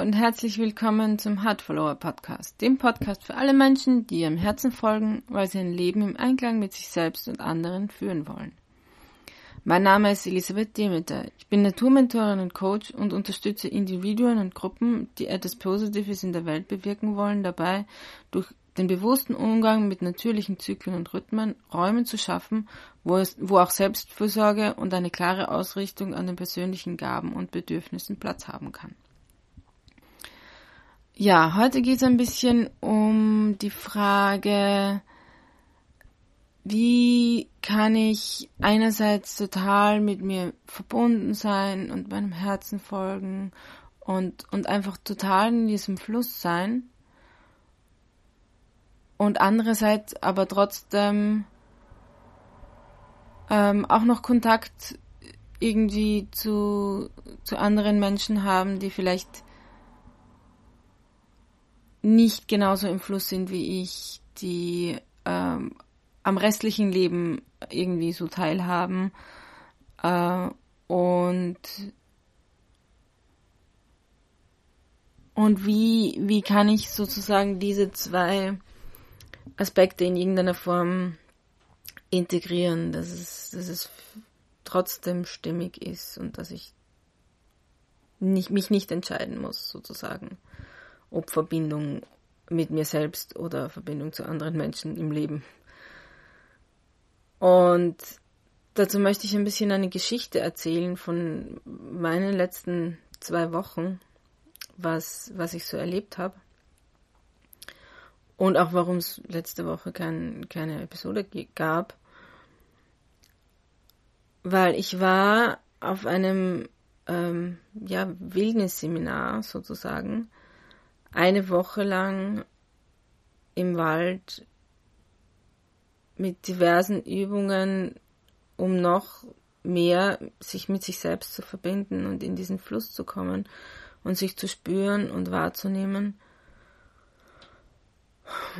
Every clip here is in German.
und herzlich willkommen zum Heart Follower Podcast, dem Podcast für alle Menschen, die ihrem Herzen folgen, weil sie ein Leben im Einklang mit sich selbst und anderen führen wollen. Mein Name ist Elisabeth Demeter. Ich bin Naturmentorin und Coach und unterstütze Individuen und Gruppen, die etwas Positives in der Welt bewirken wollen, dabei durch den bewussten Umgang mit natürlichen Zyklen und Rhythmen Räume zu schaffen, wo, es, wo auch Selbstfürsorge und eine klare Ausrichtung an den persönlichen Gaben und Bedürfnissen Platz haben kann. Ja, heute geht es ein bisschen um die Frage, wie kann ich einerseits total mit mir verbunden sein und meinem Herzen folgen und, und einfach total in diesem Fluss sein. Und andererseits aber trotzdem ähm, auch noch Kontakt irgendwie zu, zu anderen Menschen haben, die vielleicht nicht genauso im Fluss sind wie ich, die ähm, am restlichen Leben irgendwie so teilhaben. Äh, und und wie wie kann ich sozusagen diese zwei Aspekte in irgendeiner Form integrieren, dass es dass es trotzdem stimmig ist und dass ich nicht, mich nicht entscheiden muss sozusagen ob Verbindung mit mir selbst oder Verbindung zu anderen Menschen im Leben. Und dazu möchte ich ein bisschen eine Geschichte erzählen von meinen letzten zwei Wochen, was, was ich so erlebt habe. Und auch warum es letzte Woche kein, keine Episode gab. Weil ich war auf einem ähm, ja, Wildnisseminar sozusagen eine Woche lang im Wald mit diversen Übungen, um noch mehr sich mit sich selbst zu verbinden und in diesen Fluss zu kommen und sich zu spüren und wahrzunehmen.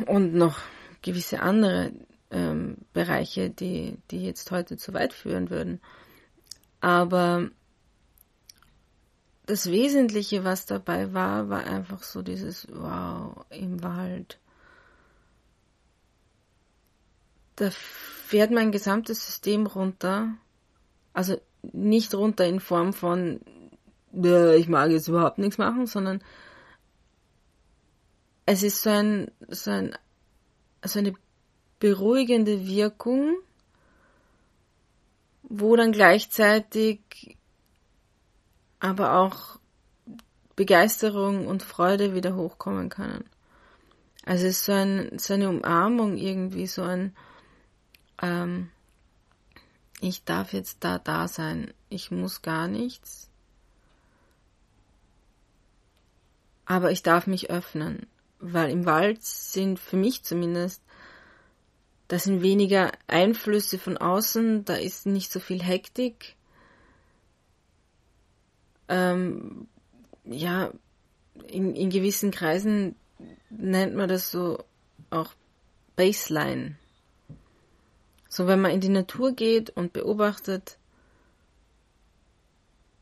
Und noch gewisse andere ähm, Bereiche, die, die jetzt heute zu weit führen würden. Aber das Wesentliche, was dabei war, war einfach so dieses Wow im Wald. Da fährt mein gesamtes System runter. Also nicht runter in Form von ich mag jetzt überhaupt nichts machen, sondern es ist so ein, so ein, so eine beruhigende Wirkung, wo dann gleichzeitig aber auch Begeisterung und Freude wieder hochkommen können. Also es ist so, ein, so eine Umarmung irgendwie, so ein, ähm, ich darf jetzt da da sein, ich muss gar nichts, aber ich darf mich öffnen, weil im Wald sind für mich zumindest, da sind weniger Einflüsse von außen, da ist nicht so viel Hektik, ähm, ja, in, in gewissen Kreisen nennt man das so auch Baseline. So, wenn man in die Natur geht und beobachtet,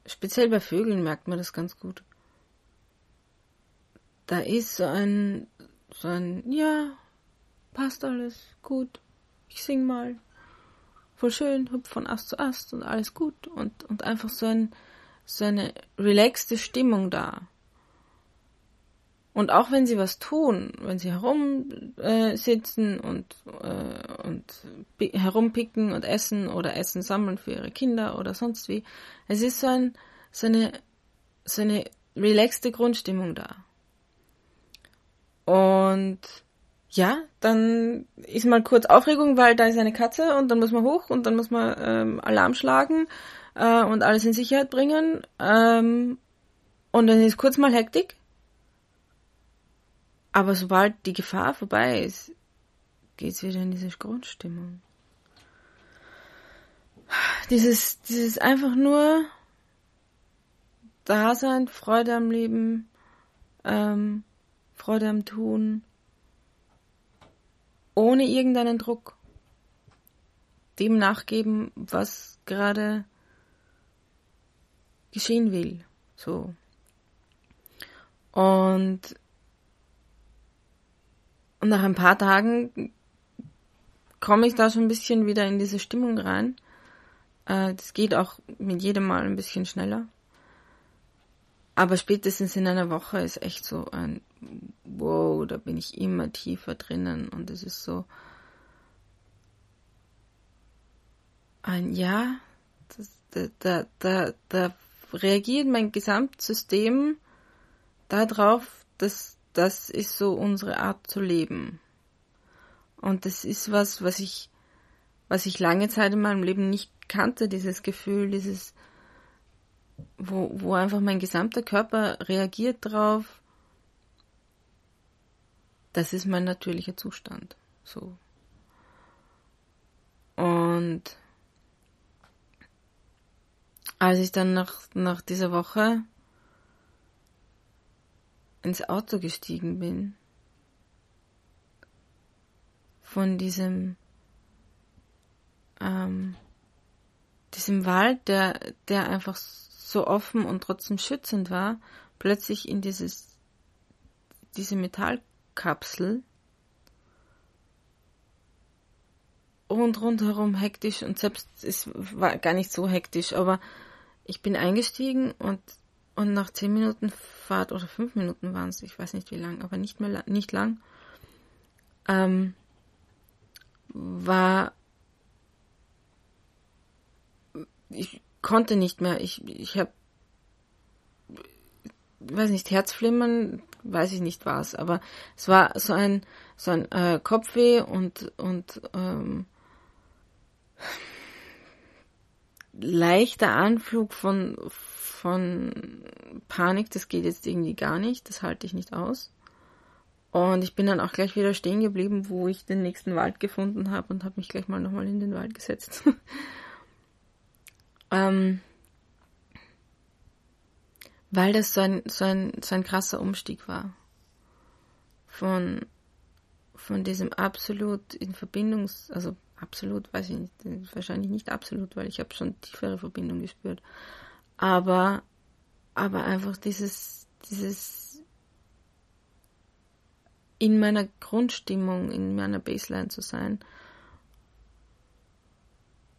speziell bei Vögeln merkt man das ganz gut. Da ist so ein, so ein, ja, passt alles, gut, ich sing mal, voll schön, hüpf von Ast zu Ast und alles gut und, und einfach so ein, so eine relaxte Stimmung da. Und auch wenn sie was tun, wenn sie herumsitzen äh, und, äh, und herumpicken und essen oder Essen sammeln für ihre Kinder oder sonst wie, es ist so, ein, so, eine, so eine relaxte Grundstimmung da. Und ja, dann ist mal kurz Aufregung, weil da ist eine Katze und dann muss man hoch und dann muss man ähm, Alarm schlagen äh, und alles in Sicherheit bringen. Ähm, und dann ist kurz mal Hektik. Aber sobald die Gefahr vorbei ist, geht's wieder in diese Grundstimmung. Dieses, dieses einfach nur Dasein, Freude am Leben, ähm, Freude am Tun, ohne irgendeinen Druck. Dem nachgeben, was gerade geschehen will. So. Und, und nach ein paar Tagen komme ich da schon ein bisschen wieder in diese Stimmung rein. Äh, das geht auch mit jedem Mal ein bisschen schneller. Aber spätestens in einer Woche ist echt so ein Wow, da bin ich immer tiefer drinnen und es ist so ein Ja, da, da, da, da reagiert mein Gesamtsystem darauf, dass das ist so unsere Art zu leben. Und das ist was, was ich, was ich lange Zeit in meinem Leben nicht kannte, dieses Gefühl, dieses, wo, wo einfach mein gesamter Körper reagiert drauf. Das ist mein natürlicher Zustand. So. Und als ich dann nach, nach dieser Woche ins Auto gestiegen bin, von diesem, ähm, diesem Wald, der, der einfach so offen und trotzdem schützend war, plötzlich in dieses, diese Metallkapsel und rundherum hektisch und selbst es war gar nicht so hektisch, aber ich bin eingestiegen und und nach zehn Minuten Fahrt oder fünf Minuten waren es, ich weiß nicht wie lang, aber nicht mehr nicht lang, ähm, war ich konnte nicht mehr. Ich ich habe weiß nicht Herzflimmern, weiß ich nicht was, aber es war so ein so ein äh, Kopfweh und und ähm, leichter Anflug von, von Panik, das geht jetzt irgendwie gar nicht, das halte ich nicht aus. Und ich bin dann auch gleich wieder stehen geblieben, wo ich den nächsten Wald gefunden habe und habe mich gleich mal nochmal in den Wald gesetzt. ähm, weil das so ein, so, ein, so ein krasser Umstieg war. Von, von diesem absolut in Verbindung, also absolut, weiß ich nicht, wahrscheinlich nicht absolut, weil ich habe schon tiefere Verbindung gespürt. Aber, aber einfach dieses, dieses in meiner Grundstimmung, in meiner Baseline zu sein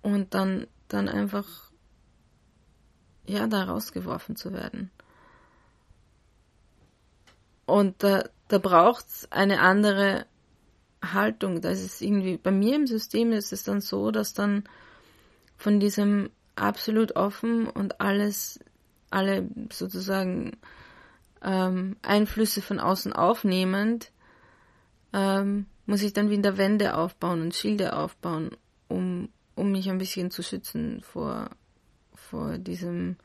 und dann, dann einfach, ja, da rausgeworfen zu werden. Und da, da braucht's eine andere Haltung. Das ist irgendwie, bei mir im System ist es dann so, dass dann von diesem absolut offen und alles, alle sozusagen ähm, Einflüsse von außen aufnehmend, ähm, muss ich dann wieder Wände aufbauen und Schilde aufbauen, um, um mich ein bisschen zu schützen vor, vor diesem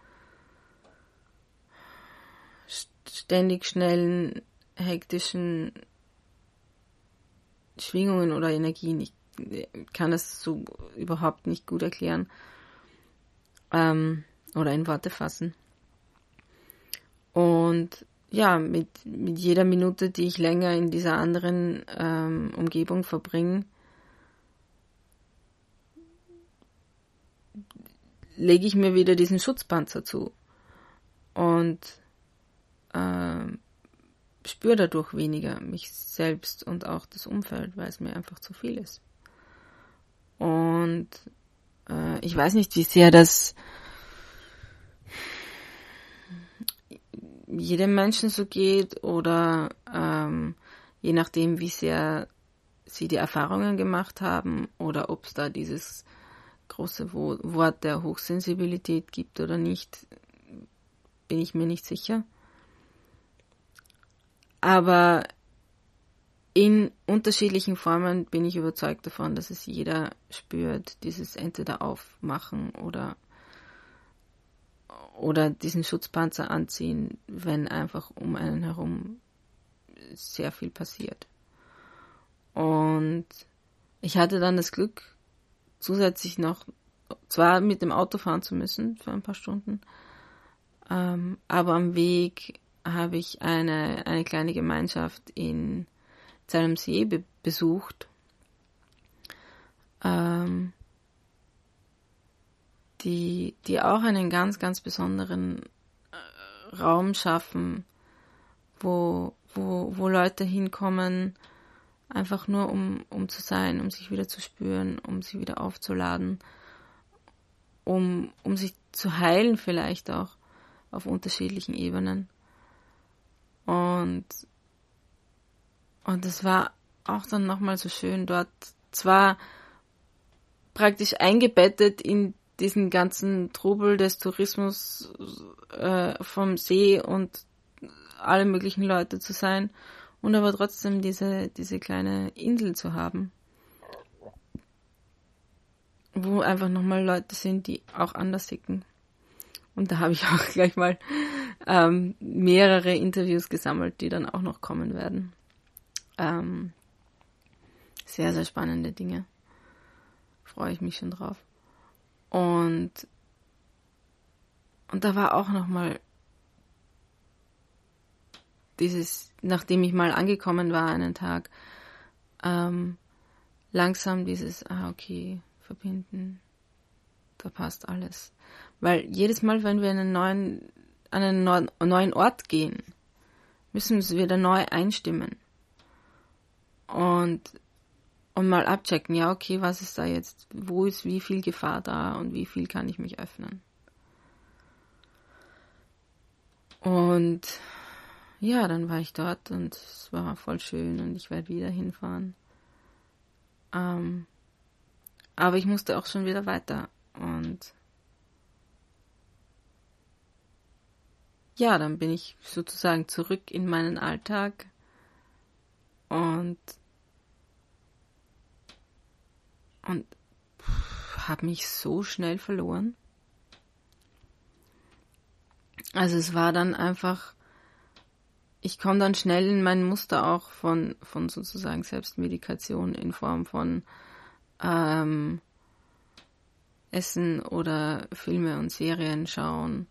ständig schnellen, hektischen Schwingungen oder Energien. Ich kann es so überhaupt nicht gut erklären ähm, oder in Worte fassen. Und ja, mit, mit jeder Minute, die ich länger in dieser anderen ähm, Umgebung verbringe, lege ich mir wieder diesen Schutzpanzer zu. Und ähm, spüre dadurch weniger mich selbst und auch das Umfeld, weil es mir einfach zu viel ist. Und äh, ich weiß nicht, wie sehr das jedem Menschen so geht oder ähm, je nachdem, wie sehr sie die Erfahrungen gemacht haben oder ob es da dieses große Wort der Hochsensibilität gibt oder nicht, bin ich mir nicht sicher. Aber in unterschiedlichen Formen bin ich überzeugt davon, dass es jeder spürt, dieses entweder aufmachen oder oder diesen Schutzpanzer anziehen, wenn einfach um einen herum sehr viel passiert. Und ich hatte dann das Glück, zusätzlich noch zwar mit dem Auto fahren zu müssen für ein paar Stunden, ähm, aber am Weg habe ich eine, eine kleine Gemeinschaft in Zellumsee be besucht, ähm, die, die auch einen ganz, ganz besonderen äh, Raum schaffen, wo, wo, wo Leute hinkommen, einfach nur um, um zu sein, um sich wieder zu spüren, um sich wieder aufzuladen, um, um sich zu heilen vielleicht auch auf unterschiedlichen Ebenen. Und, und es war auch dann nochmal so schön dort, zwar praktisch eingebettet in diesen ganzen Trubel des Tourismus äh, vom See und alle möglichen Leute zu sein und aber trotzdem diese, diese kleine Insel zu haben, wo einfach nochmal Leute sind, die auch anders ticken. Und da habe ich auch gleich mal ähm, mehrere Interviews gesammelt, die dann auch noch kommen werden. Ähm, sehr, sehr spannende Dinge. Freue ich mich schon drauf. Und, und da war auch nochmal dieses, nachdem ich mal angekommen war einen Tag, ähm, langsam dieses, ah, okay, verbinden, da passt alles. Weil jedes Mal, wenn wir einen neuen, an einen neuen Ort gehen, müssen wir wieder neu einstimmen. Und, und mal abchecken, ja, okay, was ist da jetzt, wo ist wie viel Gefahr da und wie viel kann ich mich öffnen. Und ja, dann war ich dort und es war voll schön und ich werde wieder hinfahren. Ähm, aber ich musste auch schon wieder weiter und ja, dann bin ich sozusagen zurück in meinen Alltag und und habe mich so schnell verloren. Also es war dann einfach ich komme dann schnell in mein Muster auch von, von sozusagen Selbstmedikation in Form von ähm, Essen oder Filme und Serien schauen,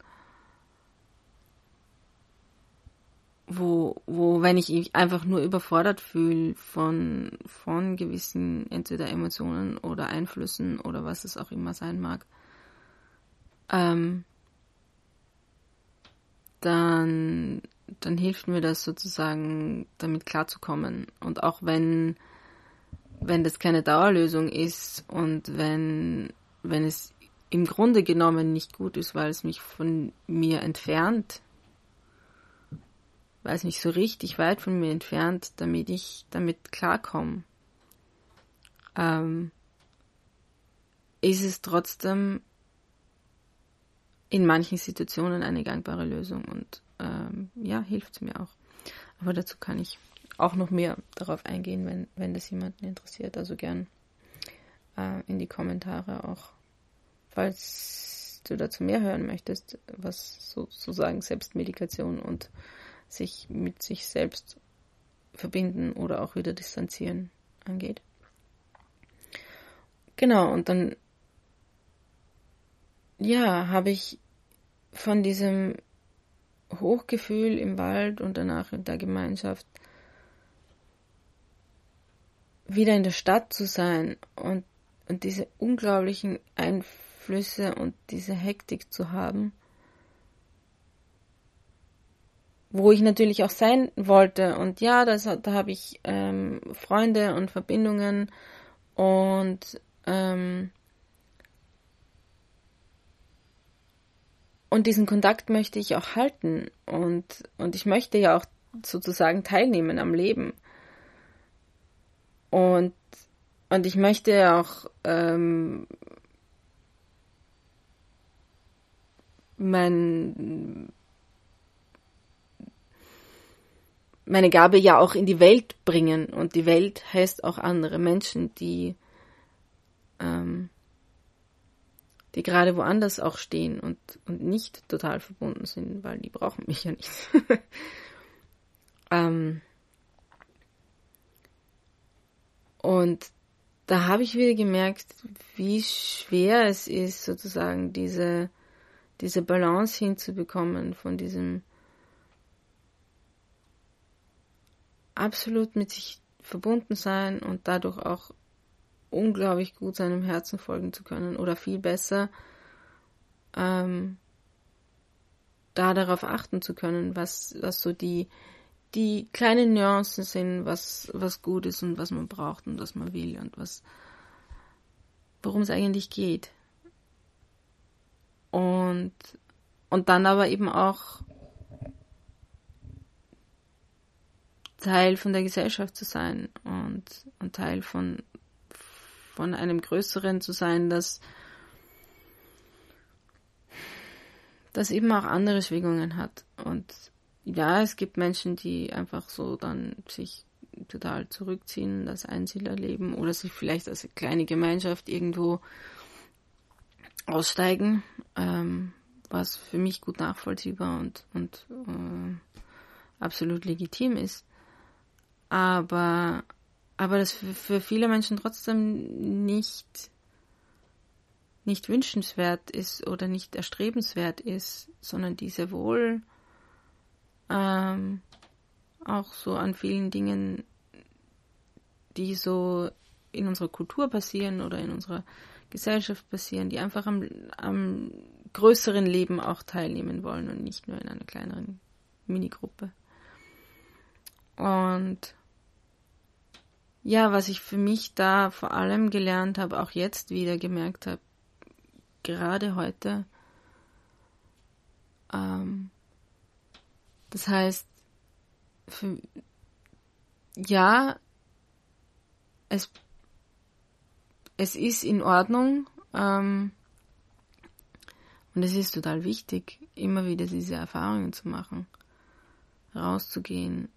wo, wo wenn ich mich einfach nur überfordert fühle von, von gewissen entweder Emotionen oder Einflüssen oder was es auch immer sein mag, ähm, dann dann hilft mir das sozusagen, damit klarzukommen. Und auch wenn, wenn das keine Dauerlösung ist und wenn, wenn es im Grunde genommen nicht gut ist, weil es mich von mir entfernt, weil es mich so richtig weit von mir entfernt, damit ich damit klarkomme, ähm, ist es trotzdem in manchen Situationen eine gangbare Lösung und ähm, ja, hilft mir auch. Aber dazu kann ich auch noch mehr darauf eingehen, wenn, wenn das jemanden interessiert. Also gern äh, in die Kommentare auch, falls du dazu mehr hören möchtest, was sozusagen Selbstmedikation und sich mit sich selbst verbinden oder auch wieder distanzieren angeht. Genau, und dann ja, habe ich von diesem Hochgefühl im Wald und danach in der Gemeinschaft wieder in der Stadt zu sein und, und diese unglaublichen Einflüsse und diese Hektik zu haben, wo ich natürlich auch sein wollte. Und ja, das, da habe ich ähm, Freunde und Verbindungen und ähm, Und diesen Kontakt möchte ich auch halten und, und ich möchte ja auch sozusagen teilnehmen am Leben. Und, und ich möchte auch ähm, mein, meine Gabe ja auch in die Welt bringen. Und die Welt heißt auch andere Menschen, die ähm, die gerade woanders auch stehen und, und nicht total verbunden sind, weil die brauchen mich ja nicht. ähm, und da habe ich wieder gemerkt, wie schwer es ist, sozusagen diese, diese Balance hinzubekommen von diesem absolut mit sich verbunden sein und dadurch auch unglaublich gut seinem Herzen folgen zu können oder viel besser ähm, da darauf achten zu können, was, was so die die kleinen Nuancen sind, was, was gut ist und was man braucht und was man will und was, worum es eigentlich geht. Und, und dann aber eben auch Teil von der Gesellschaft zu sein und, und Teil von, von einem Größeren zu sein, das, das eben auch andere Schwingungen hat. Und ja, es gibt Menschen, die einfach so dann sich total zurückziehen, das Einsiedler leben oder sich vielleicht als kleine Gemeinschaft irgendwo aussteigen, ähm, was für mich gut nachvollziehbar und, und äh, absolut legitim ist aber, aber das für, für viele Menschen trotzdem nicht, nicht wünschenswert ist oder nicht erstrebenswert ist, sondern diese wohl ähm, auch so an vielen Dingen, die so in unserer Kultur passieren oder in unserer Gesellschaft passieren, die einfach am, am größeren Leben auch teilnehmen wollen und nicht nur in einer kleineren Minigruppe. Und ja, was ich für mich da vor allem gelernt habe, auch jetzt wieder gemerkt habe, gerade heute, ähm, das heißt, für, ja, es, es ist in Ordnung ähm, und es ist total wichtig, immer wieder diese Erfahrungen zu machen, rauszugehen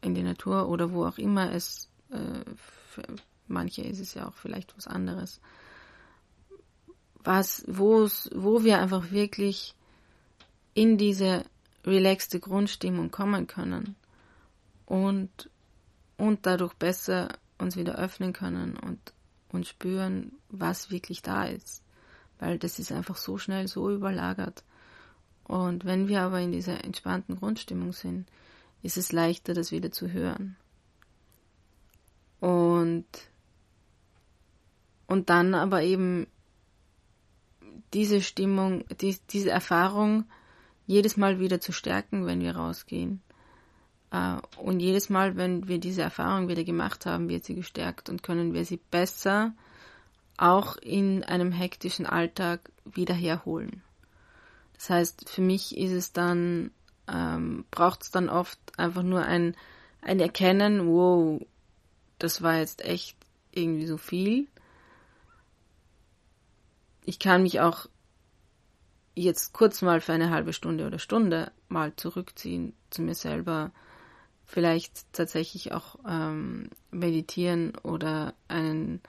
in die Natur oder wo auch immer es äh, für manche ist es ja auch vielleicht was anderes. Was, wo wir einfach wirklich in diese relaxte Grundstimmung kommen können und, und dadurch besser uns wieder öffnen können und, und spüren, was wirklich da ist. Weil das ist einfach so schnell so überlagert. Und wenn wir aber in dieser entspannten Grundstimmung sind, ist es leichter, das wieder zu hören. Und, und dann aber eben diese Stimmung, die, diese Erfahrung jedes Mal wieder zu stärken, wenn wir rausgehen. Uh, und jedes Mal, wenn wir diese Erfahrung wieder gemacht haben, wird sie gestärkt und können wir sie besser auch in einem hektischen Alltag wieder herholen. Das heißt, für mich ist es dann, ähm, braucht es dann oft einfach nur ein, ein Erkennen, wow, das war jetzt echt irgendwie so viel. Ich kann mich auch jetzt kurz mal für eine halbe Stunde oder Stunde mal zurückziehen zu mir selber, vielleicht tatsächlich auch ähm, meditieren oder einen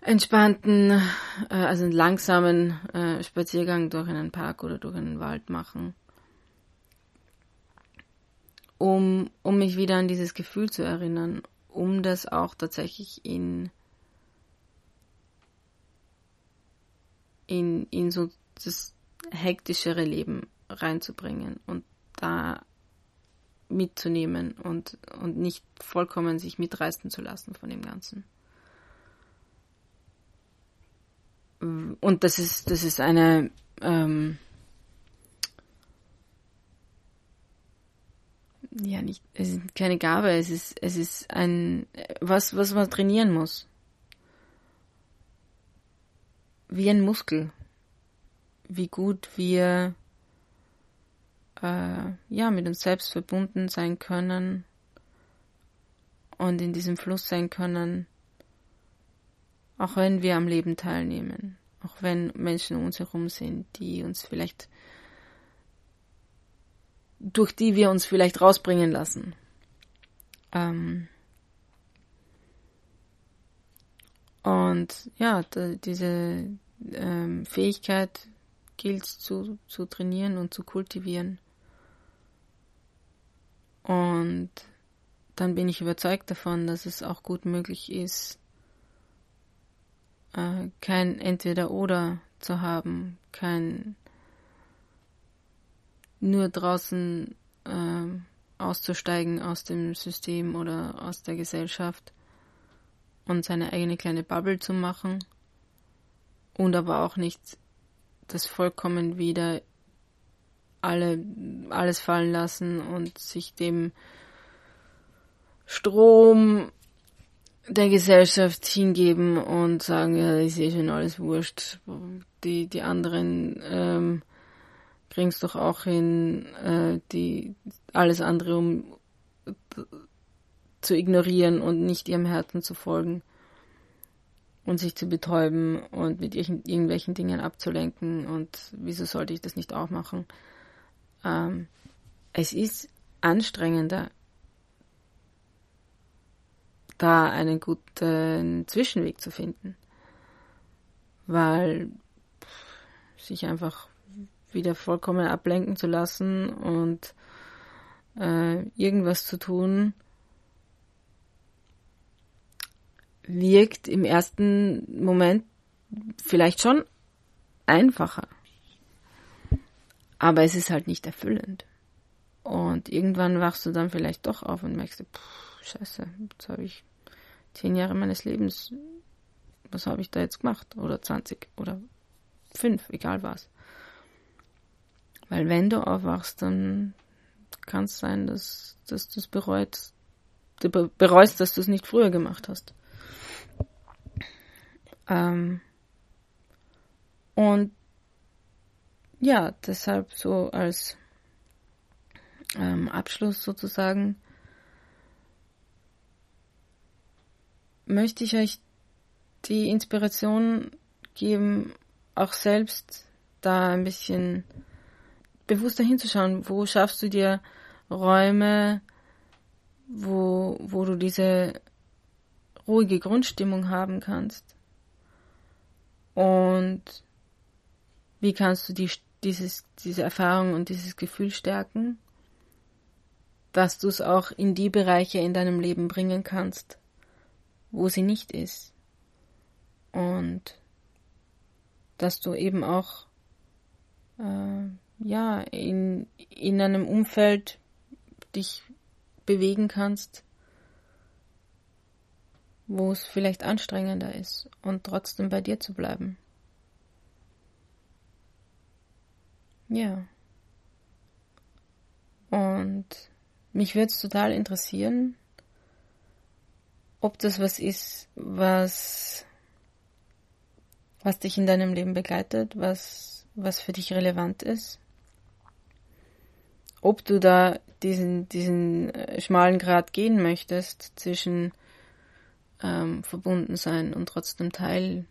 entspannten, äh, also einen langsamen äh, Spaziergang durch einen Park oder durch einen Wald machen um, um mich wieder an dieses Gefühl zu erinnern, um das auch tatsächlich in, in, in so das hektischere Leben reinzubringen und da mitzunehmen und, und nicht vollkommen sich mitreißen zu lassen von dem Ganzen. Und das ist, das ist eine, ähm, ja nicht, es ist keine Gabe, es ist, es ist ein, was, was man trainieren muss. Wie ein Muskel. Wie gut wir, äh, ja, mit uns selbst verbunden sein können und in diesem Fluss sein können, auch wenn wir am Leben teilnehmen, auch wenn Menschen um uns herum sind, die uns vielleicht durch die wir uns vielleicht rausbringen lassen. Ähm und ja, diese ähm, Fähigkeit gilt zu, zu trainieren und zu kultivieren. Und dann bin ich überzeugt davon, dass es auch gut möglich ist, äh, kein Entweder-Oder zu haben, kein nur draußen äh, auszusteigen aus dem System oder aus der Gesellschaft und seine eigene kleine Bubble zu machen und aber auch nicht das vollkommen wieder alle, alles fallen lassen und sich dem Strom der Gesellschaft hingeben und sagen, ja, ist eh schon alles wurscht. Die, die anderen ähm, kriegen es doch auch hin, äh, die alles andere um zu ignorieren und nicht ihrem Herzen zu folgen und sich zu betäuben und mit irgendwelchen Dingen abzulenken und wieso sollte ich das nicht auch machen? Ähm, es ist anstrengender, da einen guten Zwischenweg zu finden, weil sich einfach wieder vollkommen ablenken zu lassen und äh, irgendwas zu tun, wirkt im ersten Moment vielleicht schon einfacher. Aber es ist halt nicht erfüllend. Und irgendwann wachst du dann vielleicht doch auf und merkst, pff, scheiße, jetzt habe ich zehn Jahre meines Lebens, was habe ich da jetzt gemacht? Oder 20 oder fünf, egal was. Weil wenn du aufwachst, dann kann es sein, dass, dass du es bereust, du bereust, dass du es nicht früher gemacht hast. Ähm, und ja, deshalb so als ähm, Abschluss sozusagen möchte ich euch die Inspiration geben, auch selbst da ein bisschen bewusster hinzuschauen, wo schaffst du dir Räume, wo, wo du diese ruhige Grundstimmung haben kannst. Und wie kannst du die, dieses, diese Erfahrung und dieses Gefühl stärken, dass du es auch in die Bereiche in deinem Leben bringen kannst, wo sie nicht ist. Und dass du eben auch äh, ja in, in einem Umfeld dich bewegen kannst, wo es vielleicht anstrengender ist und trotzdem bei dir zu bleiben. Ja. Und mich würde es total interessieren, ob das was ist, was, was dich in deinem Leben begleitet, was, was für dich relevant ist. Ob du da diesen, diesen äh, schmalen Grad gehen möchtest zwischen ähm, verbunden sein und trotzdem Teil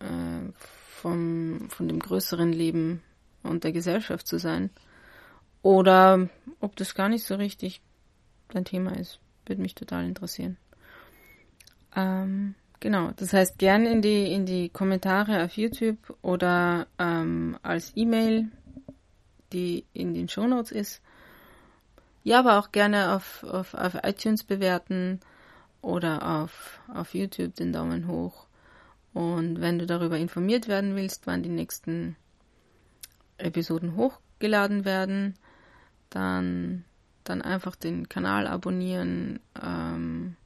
äh, vom, von dem größeren Leben und der Gesellschaft zu sein. Oder ob das gar nicht so richtig dein Thema ist. Würde mich total interessieren. Ähm, genau, das heißt gern in die, in die Kommentare auf YouTube oder ähm, als E-Mail, die in den Shownotes ist. Ja, aber auch gerne auf, auf, auf iTunes bewerten oder auf, auf YouTube den Daumen hoch. Und wenn du darüber informiert werden willst, wann die nächsten Episoden hochgeladen werden, dann, dann einfach den Kanal abonnieren ähm,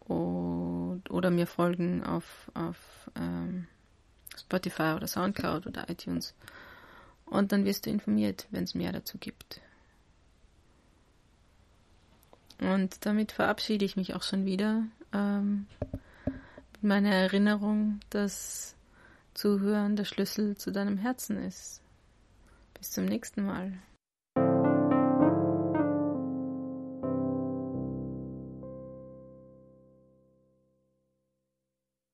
und, oder mir folgen auf, auf ähm, Spotify oder Soundcloud oder iTunes. Und dann wirst du informiert, wenn es mehr dazu gibt. Und damit verabschiede ich mich auch schon wieder ähm, mit meiner Erinnerung, dass Zuhören der Schlüssel zu deinem Herzen ist. Bis zum nächsten Mal.